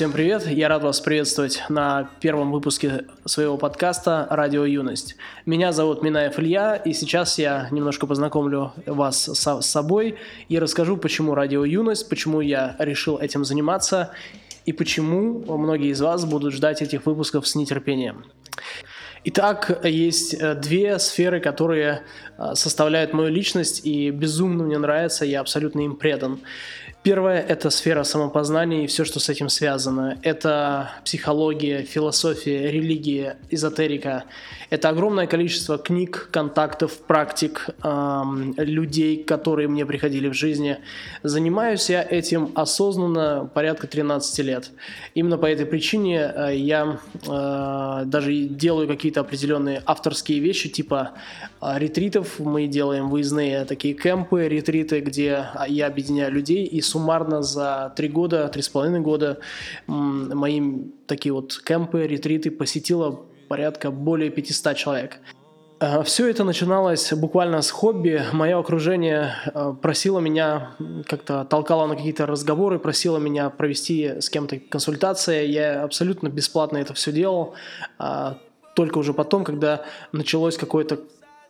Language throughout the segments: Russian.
Всем привет! Я рад вас приветствовать на первом выпуске своего подкаста «Радио Юность». Меня зовут Минаев Илья, и сейчас я немножко познакомлю вас с собой и расскажу, почему «Радио Юность», почему я решил этим заниматься и почему многие из вас будут ждать этих выпусков с нетерпением. Итак, есть э, две сферы, которые э, составляют мою личность, и безумно мне нравятся, я абсолютно им предан. Первое – это сфера самопознания и все, что с этим связано. Это психология, философия, религия, эзотерика. Это огромное количество книг, контактов, практик, эм, людей, которые мне приходили в жизни. Занимаюсь я этим осознанно порядка 13 лет. Именно по этой причине э, я э, даже делаю какие-то определенные авторские вещи, типа э, ретритов. Мы делаем выездные такие кемпы, ретриты, где я объединяю людей и суммарно за три года, три с половиной года мои такие вот кемпы, ретриты посетило порядка более 500 человек. Э, Все это начиналось буквально с хобби. Мое окружение э, просило меня, как-то толкало на какие-то разговоры, просило меня провести с кем-то консультации. Я абсолютно бесплатно это все делал. А только уже потом, когда началось какое-то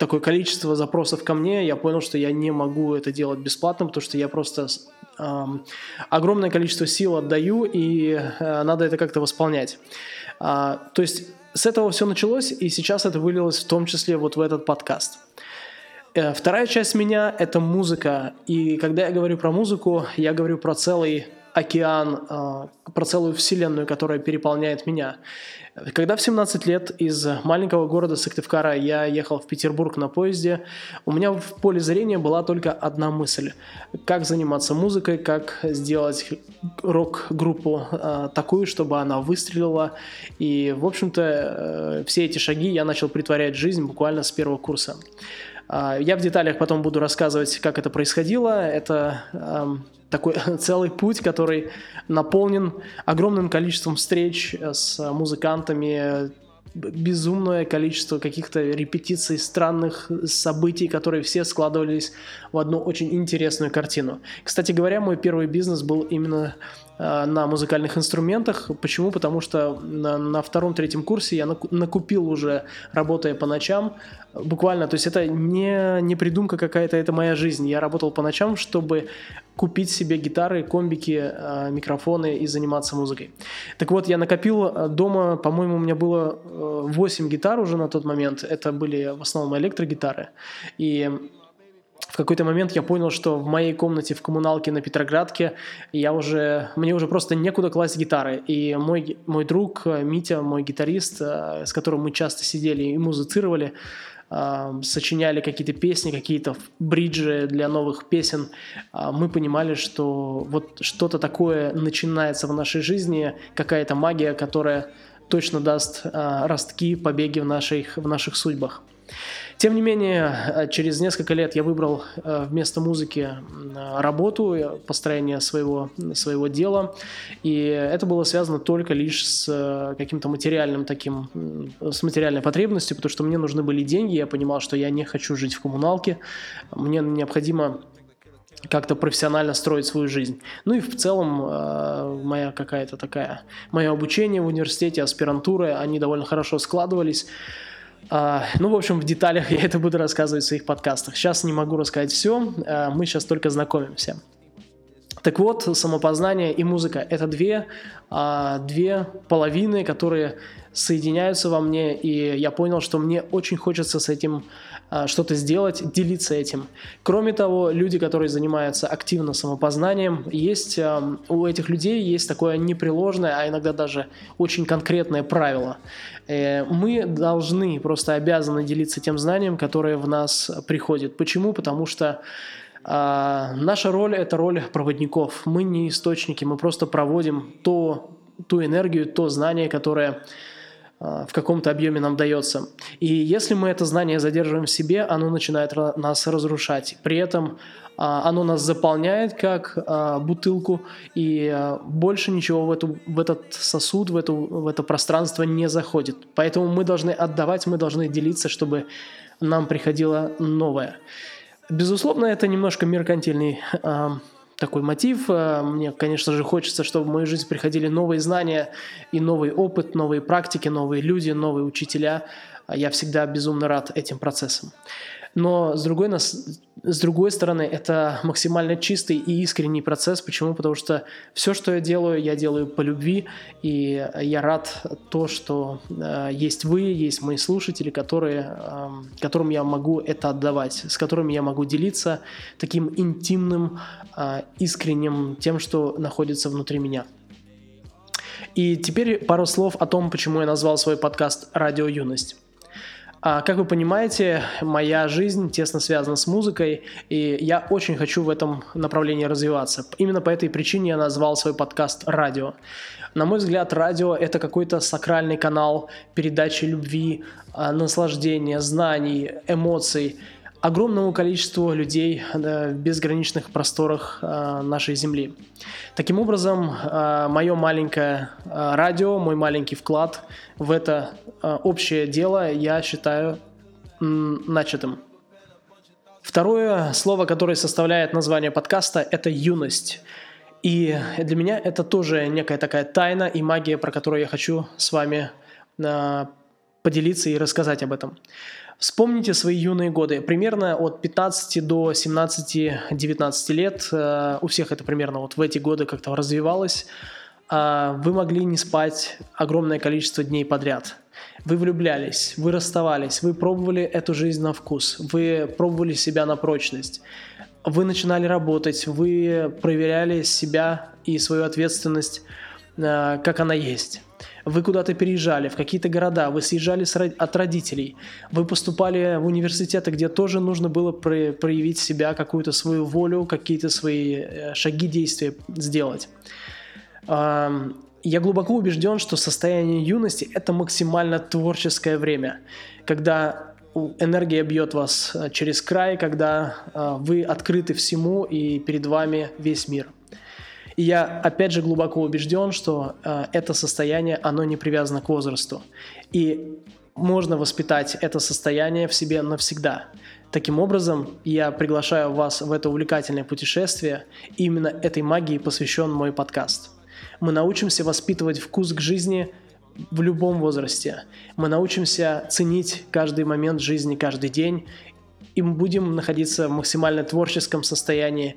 такое количество запросов ко мне, я понял, что я не могу это делать бесплатно, потому что я просто огромное количество сил отдаю, и э, надо это как-то восполнять. А, то есть с этого все началось, и сейчас это вылилось в том числе вот в этот подкаст. Э, вторая часть меня – это музыка. И когда я говорю про музыку, я говорю про целый океан, а, про целую вселенную, которая переполняет меня. Когда в 17 лет из маленького города Сыктывкара я ехал в Петербург на поезде, у меня в поле зрения была только одна мысль. Как заниматься музыкой, как сделать рок-группу э, такую, чтобы она выстрелила. И, в общем-то, э, все эти шаги я начал притворять жизнь буквально с первого курса. Э, я в деталях потом буду рассказывать, как это происходило. Это эм, такой целый путь, который наполнен огромным количеством встреч с музыкантами, безумное количество каких-то репетиций, странных событий, которые все складывались в одну очень интересную картину. Кстати говоря, мой первый бизнес был именно Э, на музыкальных инструментах. Почему? Потому что на, на втором-третьем курсе я накупил уже, работая по ночам, буквально, то есть это не, не придумка какая-то, это моя жизнь. Я работал по ночам, чтобы купить себе гитары, комбики, э, микрофоны и заниматься музыкой. Так вот, я накопил э, дома, по-моему, у меня было 8 гитар уже на тот момент. Это были в основном электрогитары. И в какой-то момент я понял, что в моей комнате в коммуналке на Петроградке я уже, мне уже просто некуда класть гитары. И мой, мой друг э, Митя, мой гитарист, э, с которым мы часто сидели и музицировали, э, сочиняли какие-то песни, какие-то бриджи для новых песен, мы понимали, что вот что-то такое начинается в нашей жизни, какая-то магия, которая точно даст ростки, побеги в наших, в наших судьбах. Тем не менее, э, через несколько лет я выбрал э, вместо музыки работу, э, построение своего, своего дела, и это было связано только лишь с каким-то материальным таким, с материальной потребностью, потому что мне нужны были деньги, я понимал, что я не хочу жить в коммуналке, мне необходимо как-то профессионально строить свою жизнь. Ну и в целом моя какая-то такая, мое обучение в университете, аспирантура, они довольно хорошо складывались. А, ну, в общем, в деталях я это буду рассказывать в своих подкастах. Сейчас не могу рассказать все, а, мы сейчас только знакомимся. Так вот, самопознание и музыка – это две, а, две половины, которые соединяются во мне, и я понял, что мне очень хочется с этим а, что-то сделать, делиться этим. Кроме того, люди, которые занимаются активно самопознанием, есть а, у этих людей есть такое непреложное, а иногда даже очень конкретное правило. Э, мы должны, просто обязаны делиться тем знанием, которое в нас приходит. Почему? Потому что а, наша роль – это роль проводников. Мы не источники, мы просто проводим то, ту энергию, то знание, которое в каком-то объеме нам дается. И если мы это знание задерживаем в себе, оно начинает нас разрушать. При этом а, оно нас заполняет как а, бутылку, и больше ничего в, эту, в этот сосуд, в, эту, в это пространство не заходит. Поэтому мы должны отдавать, мы должны делиться, чтобы нам приходило новое. Безусловно, это немножко меркантильный такой мотив. Э, мне, конечно же, хочется, чтобы в мою жизнь приходили новые знания и новый опыт, новые практики, новые люди, новые учителя. Я всегда безумно рад этим процессам. Но с другой, с другой стороны, это максимально чистый и искренний процесс. Почему? Потому что все, что я делаю, я делаю по любви, и я рад то, что э, есть вы, есть мои слушатели, которые, э, которым я могу это отдавать, с которыми я могу делиться таким интимным, э, искренним тем, что находится внутри меня. И теперь пару слов о том, почему я назвал свой подкаст «Радио Юность». А, как вы понимаете, моя жизнь тесно связана с музыкой, и я очень хочу в этом направлении развиваться. Именно по этой причине я назвал свой подкаст «Радио». На мой взгляд, радио – это какой-то сакральный канал передачи любви, а, наслаждения, знаний, эмоций – огромному количеству людей в безграничных просторах а, нашей Земли. Таким образом, а, мое маленькое а, радио, мой маленький вклад в это общее дело я считаю начатым. Второе слово, которое составляет название подкаста, это юность. И для меня это тоже некая такая тайна и магия, про которую я хочу с вами поделиться и рассказать об этом. Вспомните свои юные годы. Примерно от 15 до 17-19 лет, э, у всех это примерно вот в эти годы как-то развивалось, э, вы могли не спать огромное количество дней подряд. Вы влюблялись, вы расставались, вы пробовали эту жизнь на вкус, вы пробовали себя на прочность, вы начинали работать, вы проверяли себя и свою ответственность, э, как она есть. Вы куда-то переезжали, в какие-то города, вы съезжали от родителей, вы поступали в университеты, где тоже нужно было проявить себя, какую-то свою волю, какие-то свои э, шаги, действия сделать. Я глубоко убежден, что состояние юности – это максимально творческое время, когда энергия бьет вас э, через край, когда э, вы открыты всему и перед вами весь мир – и я, опять же, глубоко убежден, что э, это состояние, оно не привязано к возрасту. И можно воспитать это состояние в себе навсегда. Таким образом, я приглашаю вас в это увлекательное путешествие. И именно этой магии посвящен мой подкаст. Мы научимся воспитывать вкус к жизни в любом возрасте. Мы научимся ценить каждый момент жизни, каждый день. И мы будем находиться в максимально творческом состоянии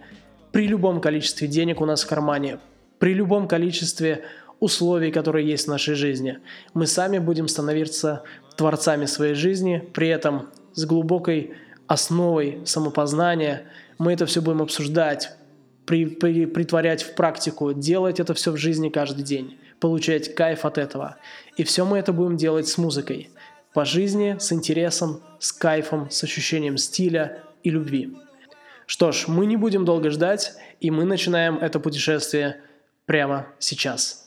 при любом количестве денег у нас в кармане, при любом количестве условий, которые есть в нашей жизни. Мы сами будем становиться творцами своей жизни, при этом с глубокой основой самопознания. Мы это все будем обсуждать, при, при, притворять в практику, делать это все в жизни каждый день, получать кайф от этого. И все мы это будем делать с музыкой, по жизни, с интересом, с кайфом, с ощущением стиля и любви. Что ж, мы не будем долго ждать, и мы начинаем это путешествие прямо сейчас.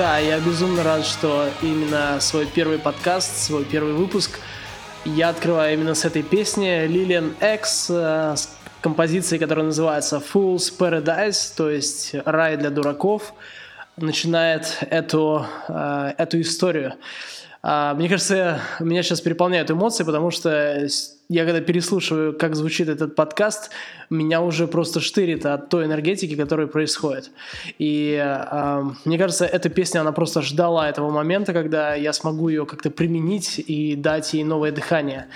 Да, я безумно рад, что именно свой первый подкаст, свой первый выпуск я открываю именно с этой песни Lilian X э, с композицией, которая называется Fool's Paradise, то есть рай для дураков, начинает эту, э, эту историю. А, мне кажется, меня сейчас переполняют эмоции, потому что я когда переслушиваю, как звучит этот подкаст, меня уже просто штырит от той энергетики, которая происходит. И э, мне кажется, эта песня, она просто ждала этого момента, когда я смогу ее как-то применить и дать ей новое дыхание.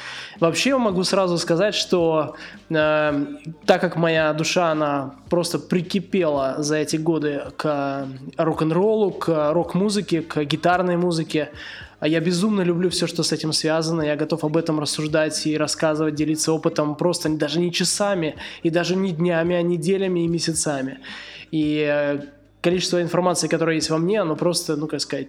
Вообще я могу сразу сказать, что э, так как моя душа, она просто прикипела за эти годы к рок-н-роллу, к рок-музыке, к гитарной музыке, а я безумно люблю все, что с этим связано. Я готов об этом рассуждать и рассказывать, делиться опытом просто даже не часами, и даже не днями, а неделями и месяцами. И э, количество информации, которое есть во мне, оно просто, ну как сказать,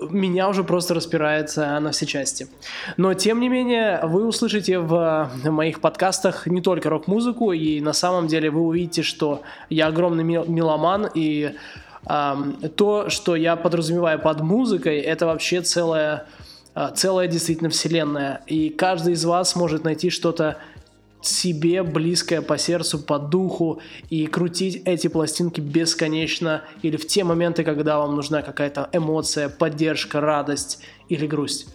меня уже просто распирается на все части. Но, тем не менее, вы услышите в моих подкастах не только рок-музыку, и на самом деле вы увидите, что я огромный меломан, и то, что я подразумеваю под музыкой, это вообще целая, а, целая действительно вселенная. И каждый из вас может найти что-то себе близкое по сердцу, по духу и крутить эти пластинки бесконечно или в те моменты, когда вам нужна какая-то эмоция, поддержка, радость или грусть.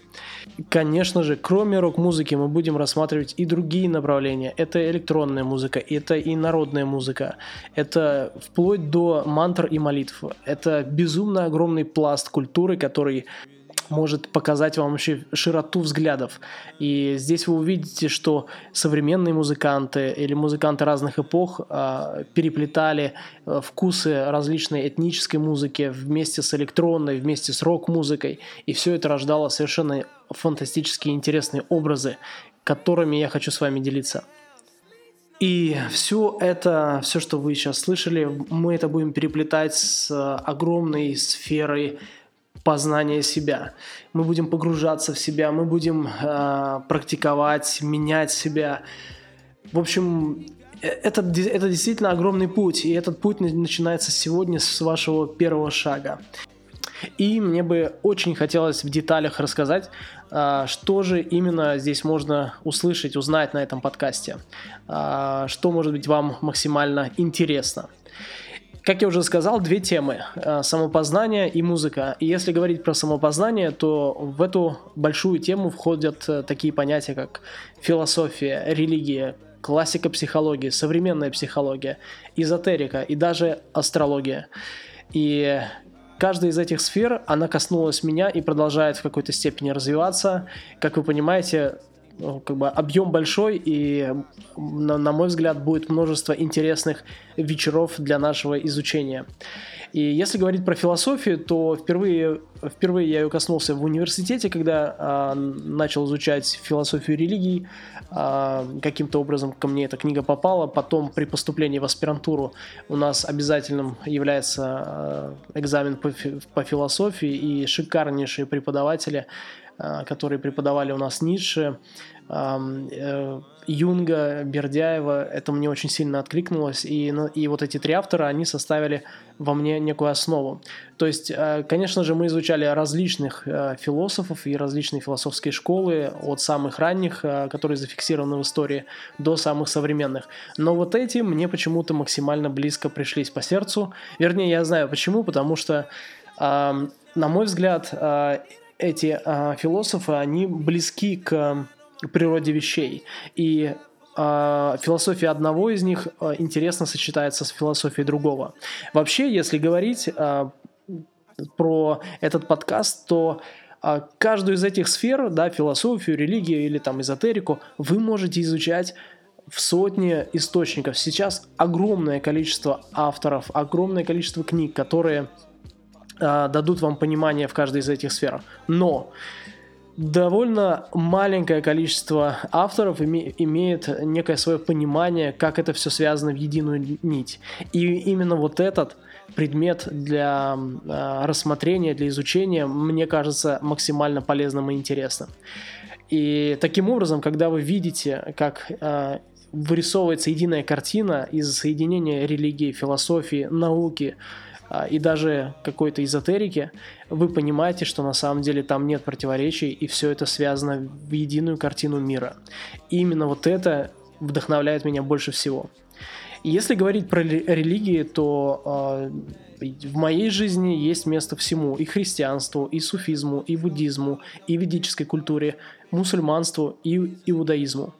Конечно же, кроме рок-музыки мы будем рассматривать и другие направления. Это электронная музыка, это и народная музыка, это вплоть до мантр и молитв. Это безумно огромный пласт культуры, который может показать вам вообще широту взглядов. И здесь вы увидите, что современные музыканты или музыканты разных эпох э, переплетали э, вкусы различной этнической музыки вместе с электронной, вместе с рок-музыкой. И все это рождало совершенно фантастические интересные образы, которыми я хочу с вами делиться. И все это, все, что вы сейчас слышали, мы это будем переплетать с огромной сферой познания себя. Мы будем погружаться в себя, мы будем э, практиковать, менять себя. В общем, э, это, это действительно огромный путь, и этот путь начинается сегодня с вашего первого шага. И мне бы очень хотелось в деталях рассказать, э, что же именно здесь можно услышать, узнать на этом подкасте, э, что может быть вам максимально интересно. Как я уже сказал, две темы – самопознание и музыка. И если говорить про самопознание, то в эту большую тему входят э, такие понятия, как философия, религия, классика психологии, современная психология, эзотерика и даже астрология. И каждая из этих сфер, она коснулась меня и продолжает в какой-то степени развиваться. Как вы понимаете, как бы объем большой, и, на, на мой взгляд, будет множество интересных вечеров для нашего изучения. И если говорить про философию, то впервые, впервые я ее коснулся в университете, когда а, начал изучать философию религий. А, каким-то образом ко мне эта книга попала. Потом при поступлении в аспирантуру у нас обязательным является а, экзамен по, по философии, и шикарнейшие преподаватели которые преподавали у нас Ницше, э, Юнга, Бердяева, это мне очень сильно откликнулось, и, и вот эти три автора, они составили во мне некую основу. То есть, э, конечно же, мы изучали различных э, философов и различные философские школы, от самых ранних, которые зафиксированы в истории, до самых современных. Но вот эти мне почему-то максимально близко пришлись по сердцу. Вернее, я знаю почему, потому что, на мой взгляд, эти э, философы, они близки к природе вещей. И э, философия одного из них э, интересно сочетается с философией другого. Вообще, если говорить э, про этот подкаст, то каждую из этих сфер, да, философию, религию или там эзотерику, вы можете изучать в сотни источников. Сейчас огромное количество авторов, огромное количество книг, которые а, дадут вам понимание в каждой из этих сфер. Но довольно маленькое количество авторов име, имеет некое свое понимание, как это все связано в единую нить. И именно вот этот предмет для э, рассмотрения, для изучения, мне кажется, максимально полезным и интересным. И таким образом, когда вы видите, как э, вырисовывается единая картина из соединения религии, философии, науки, а, и даже какой-то эзотерики, вы понимаете, что на самом деле там нет противоречий, и все это связано в единую картину мира. И именно вот это вдохновляет меня больше всего. Если говорить про религии, то э, в моей жизни есть место всему. И христианству, и суфизму, и буддизму, и ведической культуре, мусульманству, и иудаизму.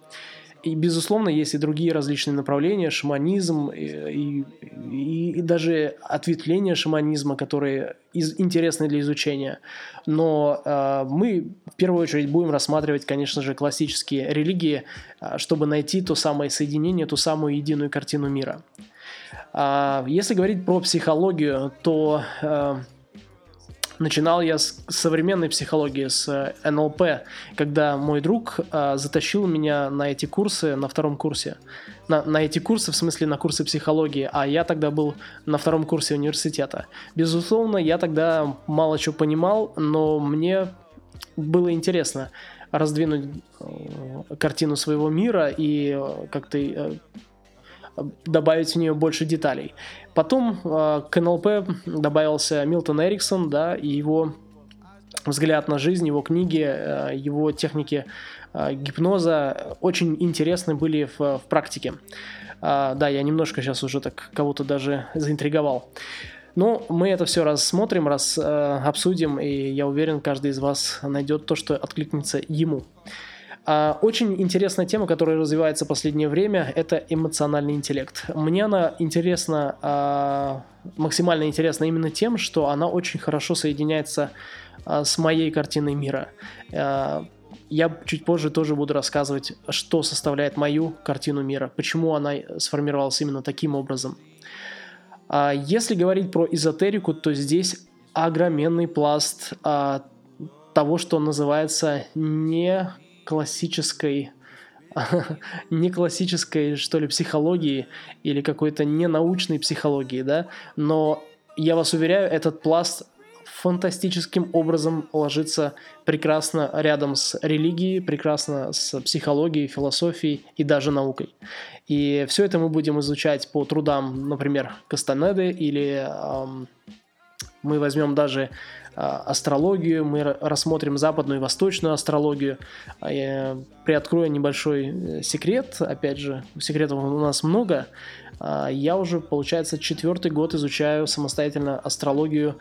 И, безусловно, есть и другие различные направления, шаманизм и, и, и даже ответвления шаманизма, которые из, интересны для изучения. Но э, мы в первую очередь будем рассматривать, конечно же, классические религии, э, чтобы найти то самое соединение, ту самую единую картину мира. А, если говорить про психологию, то э, Начинал я с современной психологии, с э, НЛП, когда мой друг э, затащил меня на эти курсы на втором курсе. На, на эти курсы, в смысле на курсы психологии, а я тогда был на втором курсе университета. Безусловно, я тогда мало чего понимал, но мне было интересно раздвинуть э, картину своего мира и э, как-то добавить в нее больше деталей. Потом э, к НЛП добавился Милтон Эриксон, да, и его взгляд на жизнь, его книги, э, его техники э, гипноза очень интересны были в, в практике. Э, да, я немножко сейчас уже так кого-то даже заинтриговал. Но мы это все рассмотрим, раз э, обсудим, и я уверен, каждый из вас найдет то, что откликнется ему. А, очень интересная тема, которая развивается в последнее время, это эмоциональный интеллект. Мне она интересна, а, максимально интересна именно тем, что она очень хорошо соединяется а, с моей картиной мира. Я чуть позже тоже буду рассказывать, что составляет мою картину мира, почему она сформировалась именно таким образом. Если говорить про эзотерику, то здесь огроменный пласт того, что называется не классической не классической, что ли, психологии или какой-то ненаучной психологии, да, но я вас уверяю, этот пласт фантастическим образом ложится прекрасно рядом с религией, прекрасно с психологией, философией и даже наукой. И все это мы будем изучать по трудам, например, Кастанеды или эм, мы возьмем даже астрологию, мы рассмотрим западную и восточную астрологию. А я приоткрою небольшой э, секрет, опять же, секретов у нас много. А, я уже, получается, четвертый год изучаю самостоятельно астрологию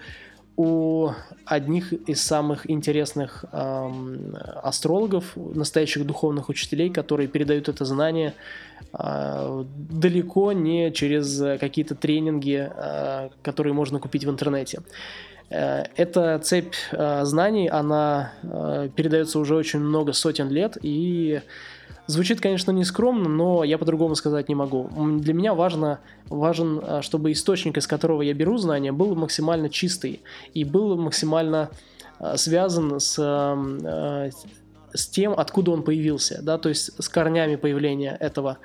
у одних из самых интересных эм, астрологов, настоящих духовных учителей, которые передают это знание э, далеко не через какие-то тренинги, э, которые можно купить в интернете. Э, эта цепь э, знаний, она э, передается уже очень много сотен лет, и звучит, конечно, нескромно, но я по-другому сказать не могу. Для меня важно, важен, чтобы источник, из которого я беру знания, был максимально чистый и был максимально связан с с тем, откуда он появился, да, то есть с корнями появления этого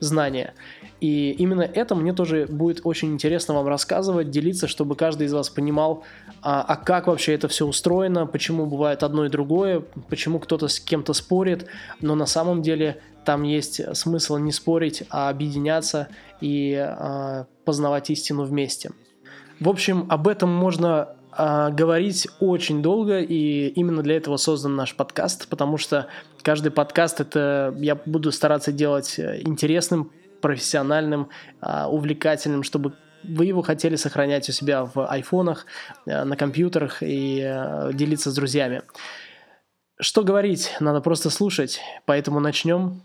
знания. И именно это мне тоже будет очень интересно вам рассказывать, делиться, чтобы каждый из вас понимал, а, а как вообще это все устроено, почему бывает одно и другое, почему кто-то с кем-то спорит, но на самом деле там есть смысл не спорить, а объединяться и а, познавать истину вместе. В общем, об этом можно а, говорить очень долго, и именно для этого создан наш подкаст, потому что каждый подкаст это я буду стараться делать э, интересным, профессиональным, а, увлекательным, чтобы вы его хотели сохранять у себя в айфонах, э, на компьютерах и э, делиться с друзьями. Что говорить, надо просто слушать, поэтому начнем.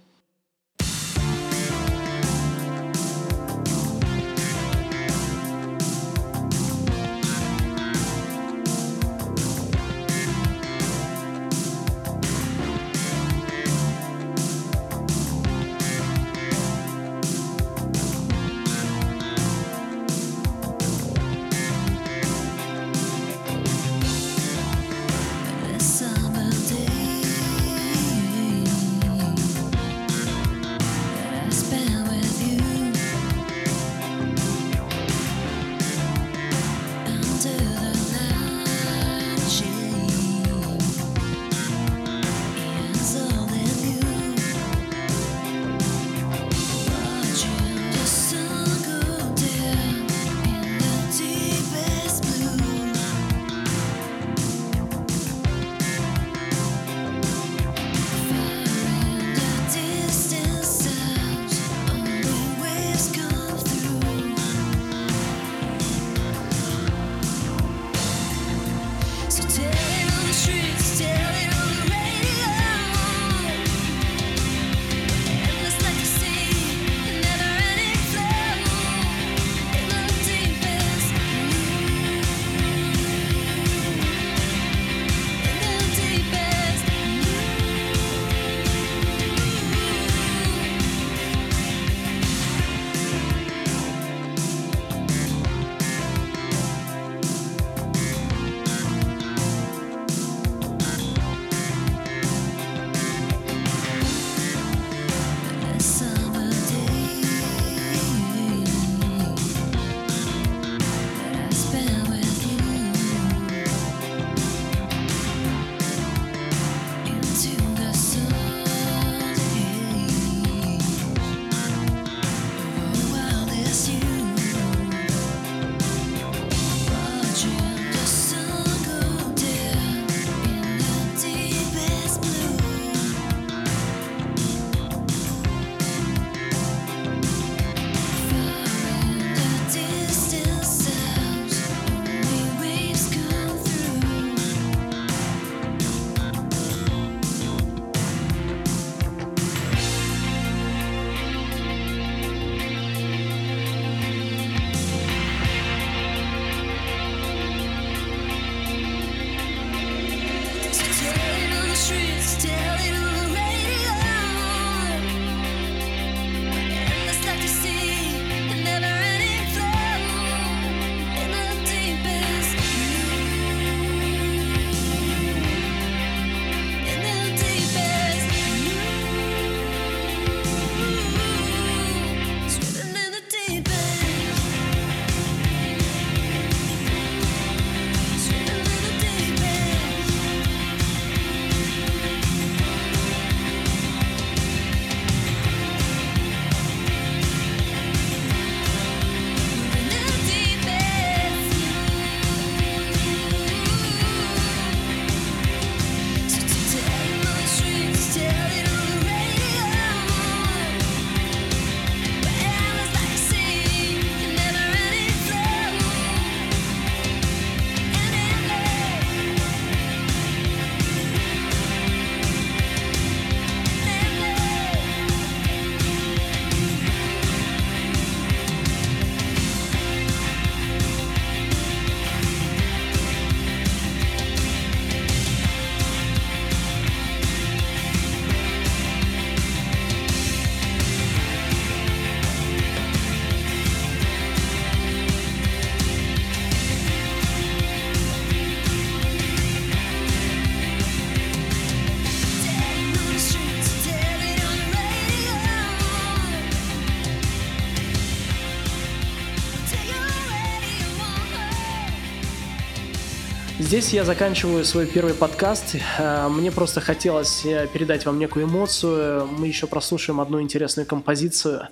Здесь я заканчиваю свой первый подкаст. Э, мне просто хотелось э, передать вам некую эмоцию. Мы еще прослушаем одну интересную композицию.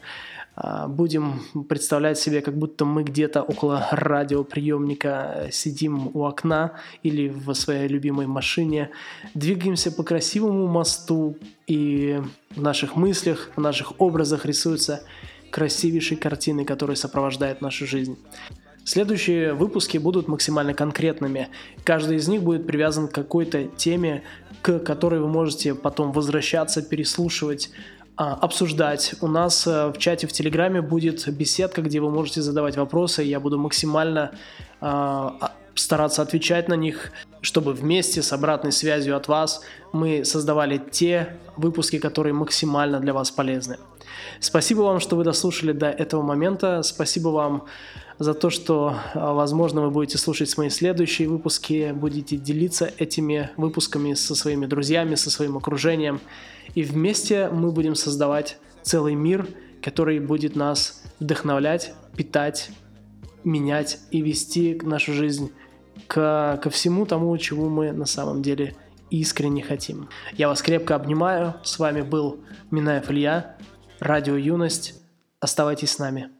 Э, будем представлять себе, как будто мы где-то около радиоприемника сидим у окна или в своей любимой машине, двигаемся по красивому мосту, и в наших мыслях, в наших образах рисуются красивейшие картины, которые сопровождают нашу жизнь. Следующие выпуски будут максимально конкретными. Каждый из них будет привязан к какой-то теме, к которой вы можете потом возвращаться, переслушивать, а, обсуждать. У нас э, в чате в Телеграме будет беседка, где вы можете задавать вопросы. Я буду максимально а, а, стараться отвечать на них, чтобы вместе с обратной связью от вас мы создавали те выпуски, которые максимально для вас полезны. Спасибо вам, что вы дослушали до этого момента. Спасибо вам за то, что, а, возможно, вы будете слушать мои следующие выпуски, будете делиться этими выпусками со своими друзьями, со своим окружением. И вместе мы будем создавать целый мир, который будет нас вдохновлять, питать, менять и вести нашу жизнь к, ко всему тому, чего мы на самом деле искренне хотим. Я вас крепко обнимаю. С вами был Минаев Илья, Радио Юность. Оставайтесь с нами.